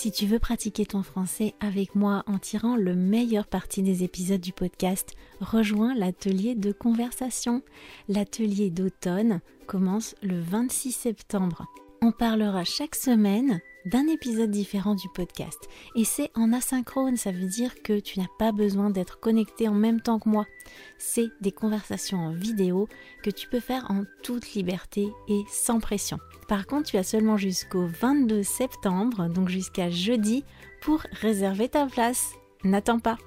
Si tu veux pratiquer ton français avec moi en tirant le meilleur parti des épisodes du podcast, rejoins l'atelier de conversation. L'atelier d'automne commence le 26 septembre. On parlera chaque semaine d'un épisode différent du podcast. Et c'est en asynchrone, ça veut dire que tu n'as pas besoin d'être connecté en même temps que moi. C'est des conversations en vidéo que tu peux faire en toute liberté et sans pression. Par contre, tu as seulement jusqu'au 22 septembre, donc jusqu'à jeudi, pour réserver ta place. N'attends pas.